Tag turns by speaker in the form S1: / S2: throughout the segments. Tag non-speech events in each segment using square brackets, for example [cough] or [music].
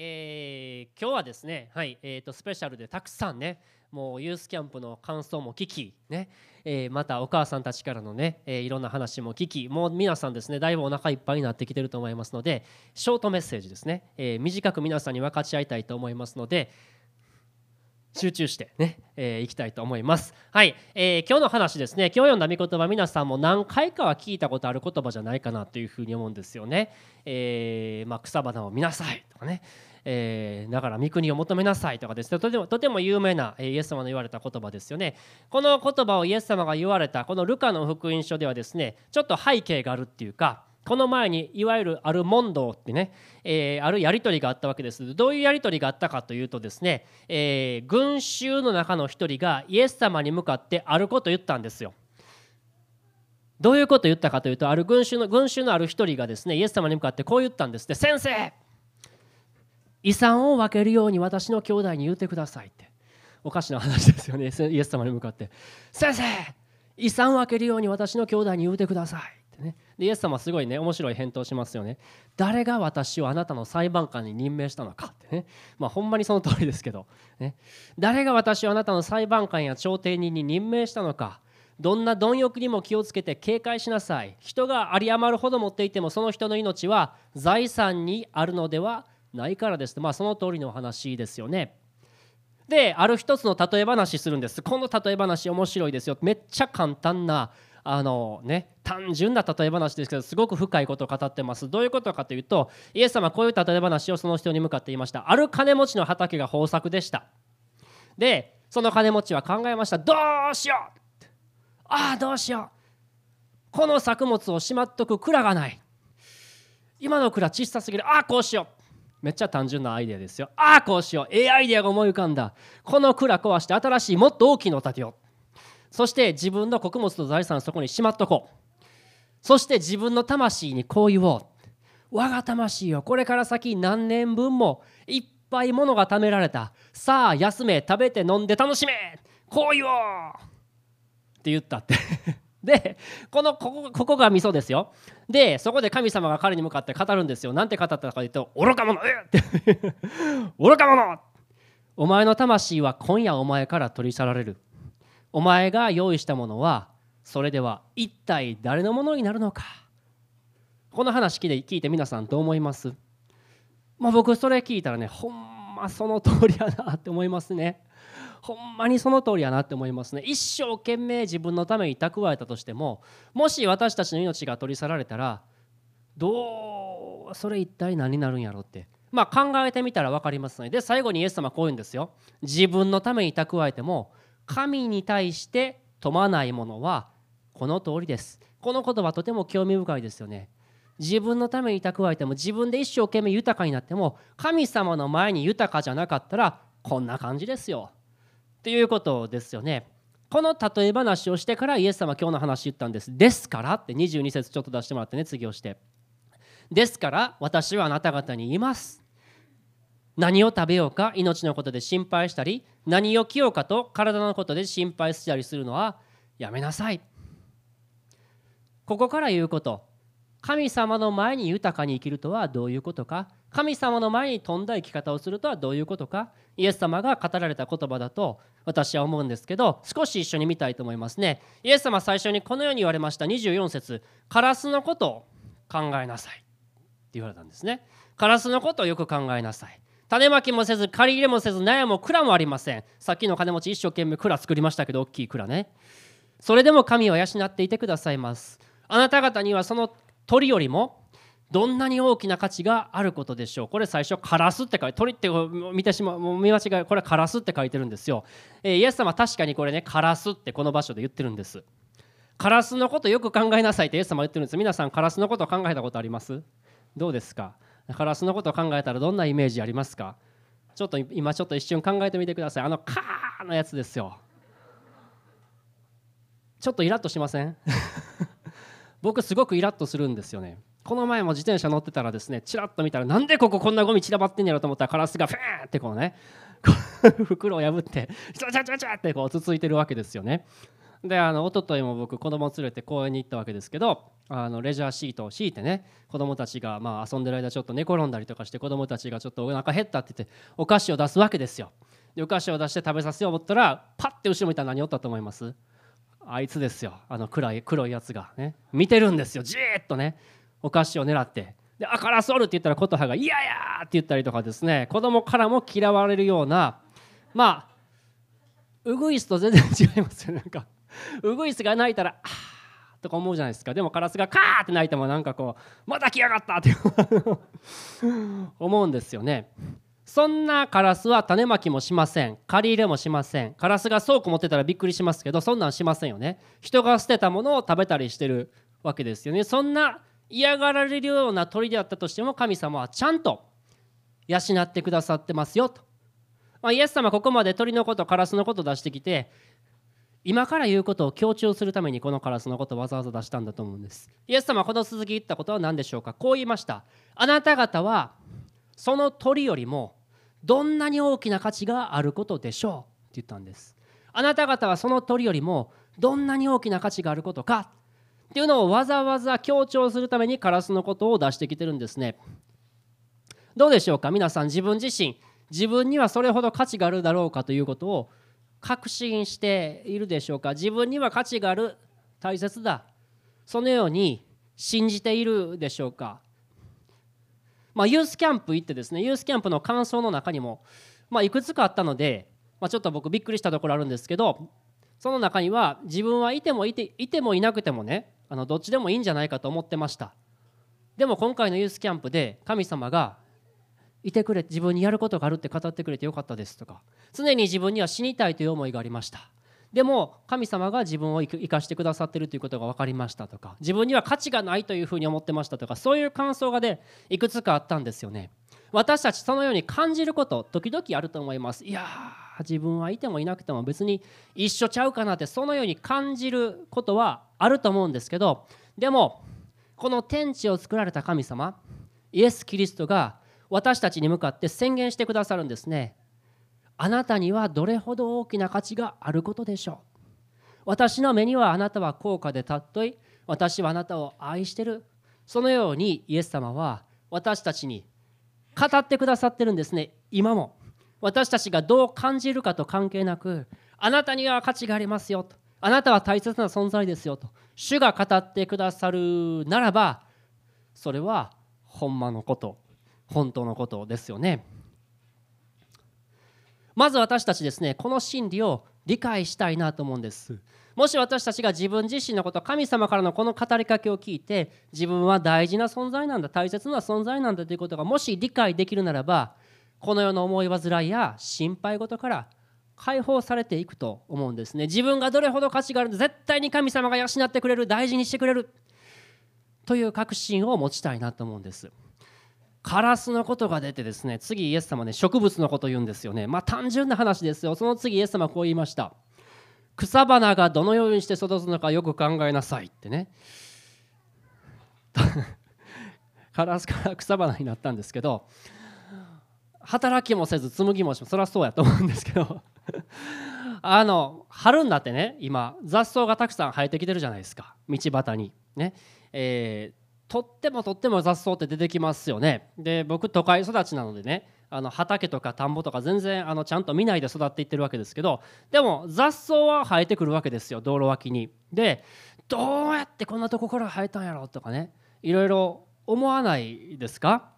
S1: えー今日はですね、はいえー、とスペシャルでたくさんねもうユースキャンプの感想も聞き、ねえーまたお母さんたちからのね、えーいろんな話も聞きもう皆さんですねだいぶお腹いっぱいになってきてると思いますのでショートメッセージですね、えー短く皆さんに分かち合いたいと思いますので集中してね、えー、いきたいと思います。はい、えー今日の話ですね。今日読んだ御言葉皆さんも何回かは聞いたことある言葉じゃないかなというふうに思うんですよね。えーまあ、草花を見なさいとかね。えーだから御国を求めなさいとかですね。とてもとても有名な、イエス様の言われた言葉ですよね。この言葉をイエス様が言われたこのルカの福音書ではですねちょっと背景があるっていうかこの前にいわゆるある問答ってね、えーあるやり取りがあったわけです。どういうやり取りがあったかというとですね、えー群衆の中の一人がイエス様に向かってあること言ったんですよ。どういうことを言ったかというとある群衆の群衆のある一人がですねイエス様に向かってこう言ったんです。って先生遺産を分けるように私の兄弟に言ってくださいって。おかしな話ですよね。[laughs] イエス様に向かって。先生遺産を分けるように私の兄弟に言うてくださいってね。でイエス様すごいね面白い返答しますよね。誰が私をあなたの裁判官に任命したのかってね。まあほんまにその通りですけど、ね、誰が私をあなたの裁判官や調停人に任命したのか。どんな貪欲にも気をつけて警戒しなさい。人が有り余るほど持っていてもその人の命は財産にあるのではないないからです。まあその通りの話ですよね。である一つの例え話するんです。この例え話面白いですよ。めっちゃ簡単なあのね単純な例え話ですけどすごく深いことを語ってます。どういうことかというとイエス様こういう例え話をその人に向かって言いました。ある金持ちの畑が豊作でした。でその金持ちは考えました。どうしよう。ああどうしよう。この作物をしまっとく蔵がない。今の蔵小さすぎる。ああこうしよう。めっちゃ単純なアイデアですよ。ああこうしよう。ええアイデアが思い浮かんだ。この蔵壊して新しいもっと大きいのを建てよう。そして自分の穀物と財産そこにしまっとこう。そして自分の魂にこう言おう。我が魂よこれから先何年分もいっぱいものが貯められた。さあ休め食べて飲んで楽しめ。こう言おう。って言ったって。でこのここここが味噌ですよ。でそこで神様が彼に向かって語るんですよ。なんて語ったかというと愚か者えっ！って。[laughs] 愚か者！お前の魂は今夜お前から取り去られる。お前が用意したものはそれでは一体誰のものになるのか。この話聞いて聞いて皆さんどう思います？まあ僕それ聞いたらねほんまその通りやなって思いますね。ほんまにその通りやなって思いますね。一生懸命自分のために蓄えたとしてももし私たちの命が取り去られたらどうそれ一体何になるんやろうって。まあ考えてみたら分かりますね。で最後にイエス様こう言うんですよ。自分のために蓄えても神に対して富まないものはこの通りです。この言葉とても興味深いですよね。自分のために蓄えても自分で一生懸命豊かになっても神様の前に豊かじゃなかったらこんな感じですよ。っていうことですよね。この例え話をしてからイエス様今日の話言ったんです。ですからって22節ちょっと出してもらってね次をして。ですから私はあなた方に言います。何を食べようか命のことで心配したり何を着ようかと体のことで心配したりするのはやめなさい。ここから言うこと。神様の前に豊かに生きるとはどういうことか。神様の前に富んだ生き方をするとはどういうことか。イエス様が語られた言葉だと私は思うんですけど少し一緒に見たいと思いますね。イエス様最初にこのように言われました24節カラスのことを考えなさい」って言われたんですね。カラスのことをよく考えなさい。種まきもせず借り入れもせず納屋も蔵もありません。さっきの金持ち一生懸命蔵作りましたけど大きい蔵ね。それでも神は養っていてくださいます。あなた方にはその鳥よりもどんなに大きな価値があることでしょう。これ最初カラスって書いて鳥って見てしまう見間違いこれはカラスって書いてるんですよ、えーイエス様確かにこれねカラスってこの場所で言ってるんです。カラスのことよく考えなさいってイエス様言ってるんです。皆さんカラスのこと考えたことあります？どうですか？カラスのことを考えたらどんなイメージありますか？ちょっと今ちょっと一瞬考えてみてください。あのカーのやつですよ。ちょっとイラッとしません？[laughs] 僕すごくイラッとするんですよね。この前も自転車乗ってたらですねチラッと見たらなんでこここんなゴミ散らばってんやろと思ったらカラスがフーンってこうね [laughs] 袋を破ってチャチャチャチャってこうつついてるわけですよね。であの一昨日も僕子供連れて公園に行ったわけですけどあのレジャーシートを敷いてね子供たちがまあ遊んでる間ちょっと寝転んだりとかして子供たちがちょっとお腹減ったって言ってお菓子を出すわけですよ。でお菓子を出して食べさせようと思ったらパッて後ろ見たら何おったと思います？あいつですよ。あの暗い黒いやつがね。見てるんですよ。じーっとね。お菓子を狙って。で「あカラスおる」って言ったら琴葉が「いやいや!」って言ったりとかですね。子供からも嫌われるようなまあウグイスと全然違いますよなんかウグイスが鳴いたら「あー」とか思うじゃないですか。でもカラスが「カー」って鳴いてもなんかこう「また来やがった」って [laughs] 思うんですよね。そんなカラスは種まきもしません。借り入れもしません。カラスが倉庫持ってたらびっくりしますけどそんなんしませんよね。人が捨てたものを食べたりしてるわけですよね。そんな嫌がられるような鳥であったとしても神様はちゃんと養ってくださってますよと、まあ、イエス様ここまで鳥のことカラスのこと出してきて今から言うことを強調するためにこのカラスのことをわざわざ出したんだと思うんです。イエス様この続き言ったことは何でしょうか？こう言いました。あなた方はその鳥よりもどんなに大きな価値があることでしょう？って言ったんです。あなた方はその鳥よりもどんなに大きな価値があることか？っていうのをわざわざ強調するためにカラスのことを出してきてるんですね。どうでしょうか？皆さん自分自身自分にはそれほど価値があるだろうかということを確信しているでしょうか？自分には価値がある大切だ。そのように信じているでしょうか？まあ、ユースキャンプ行ってですねユースキャンプの感想の中にも、まあ、いくつかあったので、まあ、ちょっと僕びっくりしたところあるんですけどその中には自分はいてもいていてもいなくてもねあのどっちでもいいんじゃないかと思ってました。でも今回のユースキャンプで神様がいてくれ自分にやることがあるって語ってくれてよかったですとか常に自分には死にたいという思いがありました。でも神様が自分を生かしてくださってるということが分かりましたとか自分には価値がないというふうに思ってましたとかそういう感想がねいくつかあったんですよね。私たちそのように感じること時々あると思います。いや自分はいてもいなくても別に一緒ちゃうかなってそのように感じることはあると思うんですけどでもこの天地を作られた神様イエス・キリストが私たちに向かって宣言してくださるんですね。あなたにはどれほど大きな価値があることでしょう。私の目にはあなたは高価で尊い。私はあなたを愛してる。そのようにイエス様は私たちに語ってくださってるんですね。今も。私たちがどう感じるかと関係なくあなたには価値がありますよと。あなたは大切な存在ですよと。主が語ってくださるならばそれはほんまのこと本当のことですよね。まず私たちですねこの真理を理解したいなと思うんです。もし私たちが自分自身のこと神様からのこの語りかけを聞いて自分は大事な存在なんだ大切な存在なんだということがもし理解できるならばこの世の思い煩いや心配事から解放されていくと思うんですね。自分がどれほど価値があるんだ絶対に神様が養ってくれる大事にしてくれるという確信を持ちたいなと思うんですカラスのことが出てですね次イエス様ね植物のこと言うんですよね。まあ単純な話ですよ。その次イエス様こう言いました。草花がどのようにして育つのかよく考えなさいってね。[laughs] カラスから草花になったんですけど働きもせず紡ぎもしそりゃそうやと思うんですけど。[laughs] あの春になってね今雑草がたくさん生えてきてるじゃないですか。道端に。ね、えー、とってもとっても雑草って出てきますよね。で僕都会育ちなのでねあの畑とか田んぼとか全然あのちゃんと見ないで育っていってるわけですけどでも雑草は生えてくるわけですよ道路脇に。でどうやってこんなとこから生えたんやろとかねいろいろ思わないですか？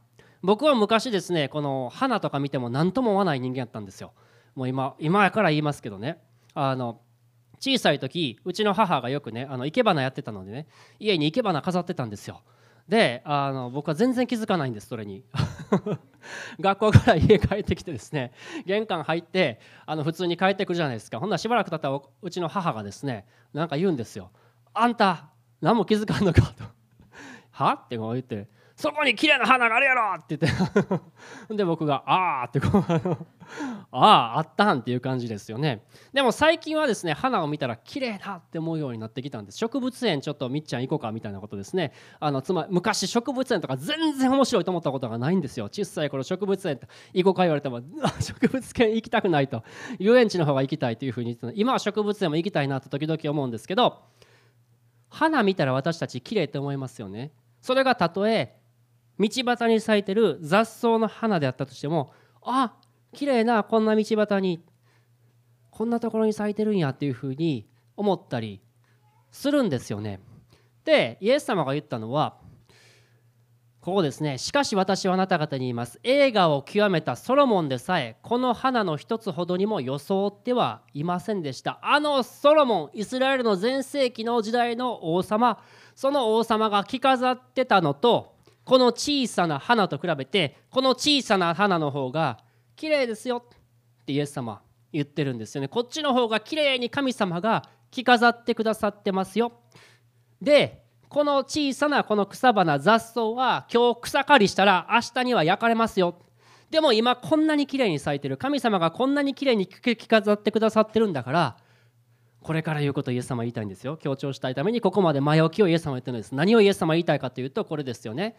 S1: 僕は昔ですねこの花とか見ても何とも思わない人間やったんですよ。もう今今やから言いますけどね。あの小さい時うちの母がよくねあの生け花やってたのでね家に生け花飾ってたんですよ。であの僕は全然気づかないんですそれに。[laughs] 学校から家帰ってきてですね玄関入ってあの普通に帰ってくるじゃないですか。ほんならしばらく経ったらうちの母がですねなんか言うんですよ「あんた何も気づかんのか」と「は?」って言って。そこに綺麗な花があるやろ!」って言って。[laughs] で僕が「ああ」ってこうあああったんっていう感じですよね。でも最近はですね花を見たら綺麗だって思うようになってきたんです。植物園ちょっとみっちゃん行こうかみたいなことですね。あのつまり昔植物園とか全然面白いと思ったことがないんですよ。小さい頃植物園行こうか言われても [laughs] 植物園行きたくないと。遊園地の方が行きたいというふうに言って今は植物園も行きたいなと時々思うんですけど花見たら私たち綺麗って思いますよね。それがたとえ道端に咲いてる雑草の花であったとしてもあ綺麗なこんな道端にこんなところに咲いてるんやっていうふうに思ったりするんですよね。でイエス様が言ったのはここですねしかし私はあなた方に言います。映画を極めたソロモンでさえこの花の一つほどにも装ってはいませんでした。あのソロモンイスラエルの全盛期の時代の王様その王様が着飾ってたのとこの小さな花と比べてこの小さな花の方が綺麗ですよってイエス様言ってるんですよね。こっちの方が綺麗に神様が着飾ってくださってますよ。でこの小さなこの草花雑草は今日草刈りしたら明日には焼かれますよ。でも今こんなに綺麗に咲いてる。神様がこんなに綺麗に着飾ってくださってるんだからこれから言うことをイエス様は言いたいんですよ。強調したいためにここまで前置きをイエス様は言ってるんです。何をイエス様は言いたいかというとこれですよね。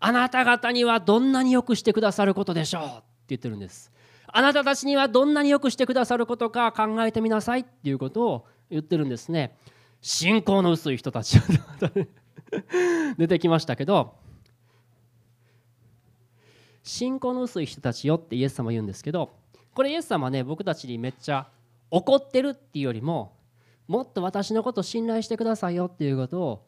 S1: あなた方にはどんなによくしてくださることでしょうって言ってるんです。あなたたちにはどんなによくしてくださることか考えてみなさいっていうことを言ってるんですね。信仰の薄い人たち。出てきましたけど。信仰の薄い人たちよってイエス様言うんですけどこれイエス様ね僕たちにめっちゃ怒ってるっていうよりももっと私のこと信頼してくださいよっていうことを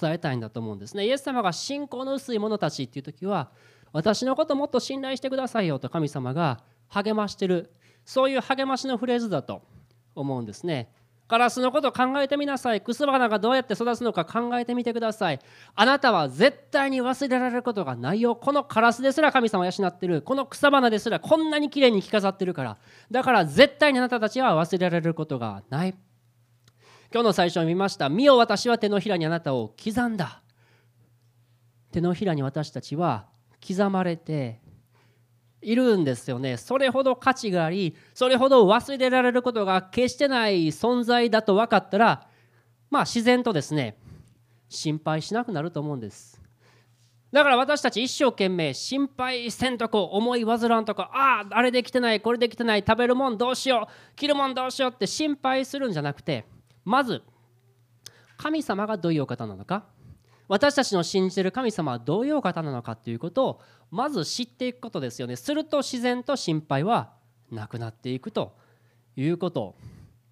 S1: 伝えたいんだと思うんですね。イエス様が信仰の薄い者たちっていう時は私のこともっと信頼してくださいよと神様が励ましてる。そういう励ましのフレーズだと思うんですね。カラスのことを考えてみなさい。クス花がどうやって育つのか考えてみてください。あなたは絶対に忘れられることがないよ。このカラスですら神様を養ってる。この草花ですらこんなに綺麗に着飾ってるから。だから絶対にあなたたちは忘れられることがない。今日の最初に見ました「見よ私は手のひらにあなたを刻んだ」手のひらに私たちは刻まれているんですよね。それほど価値がありそれほど忘れられることが決してない存在だと分かったらまあ自然とですね心配しなくなると思うんです。だから私たち一生懸命心配せんとこ思い煩わんとかあああれできてないこれできてない食べるもんどうしよう着るもんどうしようって心配するんじゃなくてまず神様がどういうお方なのか。私たちの信じてる神様はどういうお方なのかということをまず知っていくことですよね。すると自然と心配はなくなっていくということ。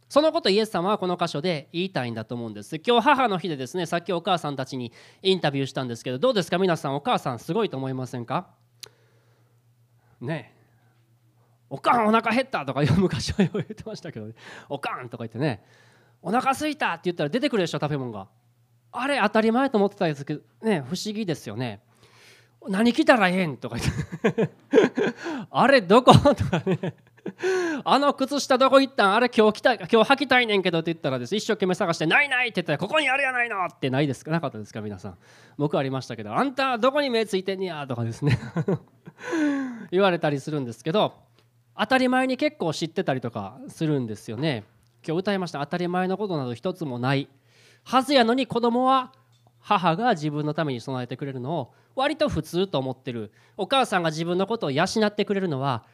S1: そのことイエス様はこの箇所で言いたいんだと思うんです。今日母の日でですねさっきお母さんたちにインタビューしたんですけどどうですか？皆さんお母さんすごいと思いませんか？ねえ。おかんお腹減ったとか昔は言ってましたけど、ね、おかんとか言ってね。お腹すいたって言ったら出てくるでしょ食べ物が。あれ当たり前と思ってたんですけどね不思議ですよね。何着たらええんとか言って。[laughs] あれどことかね。あの靴下どこ行ったん？あれ今日着た今日履きたいねんけどって言ったらです。一生懸命探してないないって言ったらここにあるやないのってないですか？なかったですか？皆さん。僕ありましたけど。あんたどこに目ついてんねやとかですね。[laughs] 言われたりするんですけど当たり前に結構知ってたりとかするんですよね。今日歌いました。当たり前のことなど一つもない。はずやのに子供は母が自分のために備えてくれるのを割と普通と思ってる。お母さんが自分のことを養ってくれるのは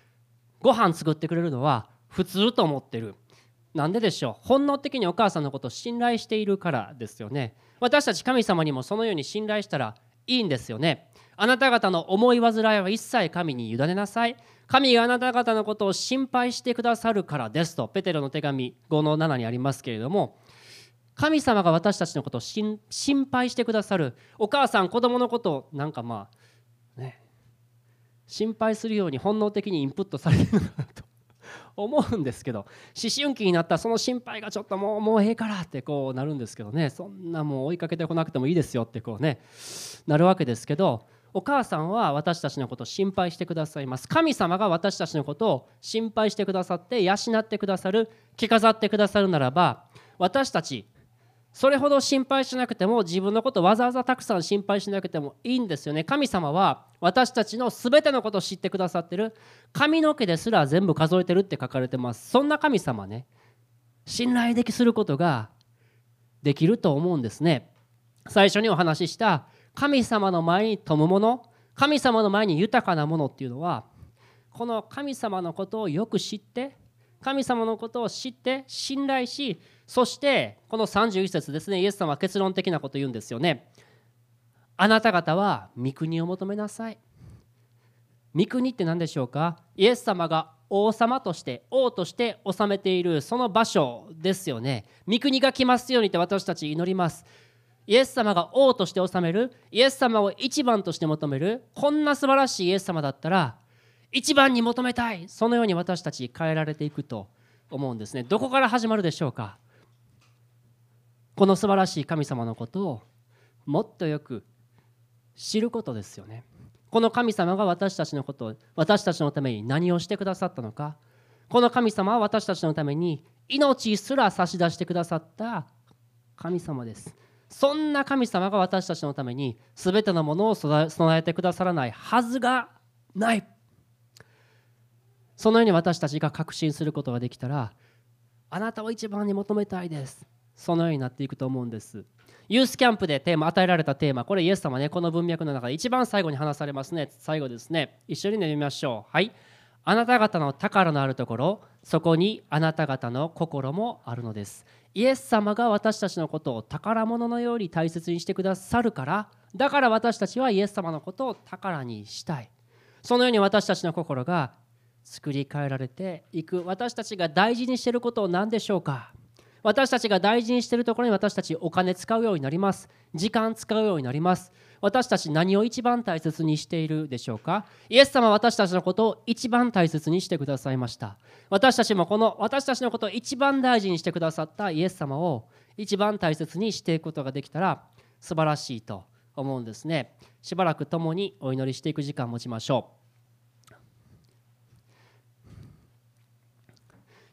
S1: ご飯作ってくれるのは普通と思ってる。なんででしょう。本能的にお母さんのことを信頼しているからですよね。私たち神様にもそのように信頼したらいいんですよね。あなた方の思い煩いは一切神に委ねなさい。神があなた方のことを心配してくださるからですとペテロの手紙5の7にありますけれども神様が私たちのことを心配してくださる。お母さん子供のことをなんかまあね心配するように本能的にインプットされるのかなと思うんですけど思春期になったその心配がちょっともうもうええからってこうなるんですけどね。そんなもう追いかけてこなくてもいいですよってこうねなるわけですけどお母さんは私たちのことを心配してくださいます。神様が私たちのことを心配してくださって養ってくださる着飾ってくださるならば私たちそれほど心配しなくても自分のことわざわざたくさん心配しなくてもいいんですよね。神様は私たちの全てのことを知ってくださってる。髪の毛ですら全部数えてるって書かれてます。そんな神様ね。信頼できすることができると思うんですね。最初にお話しした神様の前に富むもの神様の前に豊かなものっていうのはこの神様のことをよく知って神様のことを知って信頼しそしてこの31節ですねイエス様は結論的なこと言うんですよね。あなた方は御国を求めなさい。御国って何でしょうか？イエス様が王様として王として治めているその場所ですよね。御国が来ますようにって私たち祈ります。イエス様が王として治めるイエス様を一番として求めるこんな素晴らしいイエス様だったら一番に求めたいそのように私たち変えられていくと思うんですね。どこから始まるでしょうか？この素晴らしい神様のことをもっとよく知ることですよね。この神様が私たちのことを私たちのために何をしてくださったのか。この神様は私たちのために命すら差し出してくださった神様です。そんな神様が私たちのために全てのものを備えてくださらないはずがない。そのように私たちが確信することができたらあなたを一番に求めたいです。そのようになっていくと思うんです。ユースキャンプでテーマ与えられたテーマ。これイエス様ねこの文脈の中で一番最後に話されますね。最後ですね。一緒に読みましょう。はい。あなた方の宝のあるところそこにあなた方の心もあるのです。イエス様が私たちのことを宝物のように大切にしてくださるからだから私たちはイエス様のことを宝にしたい。そのように私たちの心が作り変えられていく。私たちが大事にしていることを何でしょうか？私たちが大事にしているところに私たちお金使うようになります。時間使うようになります。私たち何を一番大切にしているでしょうか？イエス様は私たちのことを一番大切にしてくださいました。私たちもこの私たちのことを一番大事にしてくださったイエス様を一番大切にしていくことができたら素晴らしいと思うんですね。しばらく共にお祈りしていく時間を持ちましょう。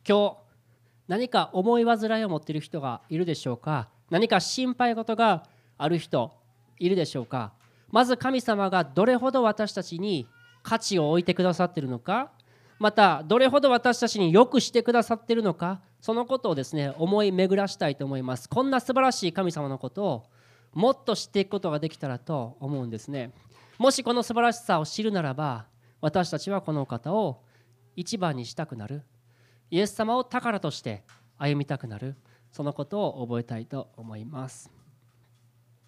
S1: 今日何か思い煩いを持っている人がいるでしょうか？何か心配事がある人いるでしょうか？まず神様がどれほど私たちに価値を置いてくださっているのか？またどれほど私たちによくしてくださっているのか？そのことをですね思い巡らしたいと思います。こんな素晴らしい神様のことをもっと知っていくことができたらと思うんですね。もしこの素晴らしさを知るならば私たちはこの方を一番にしたくなる。イエス様を宝として歩みたくなるそのことを覚えたいと思います。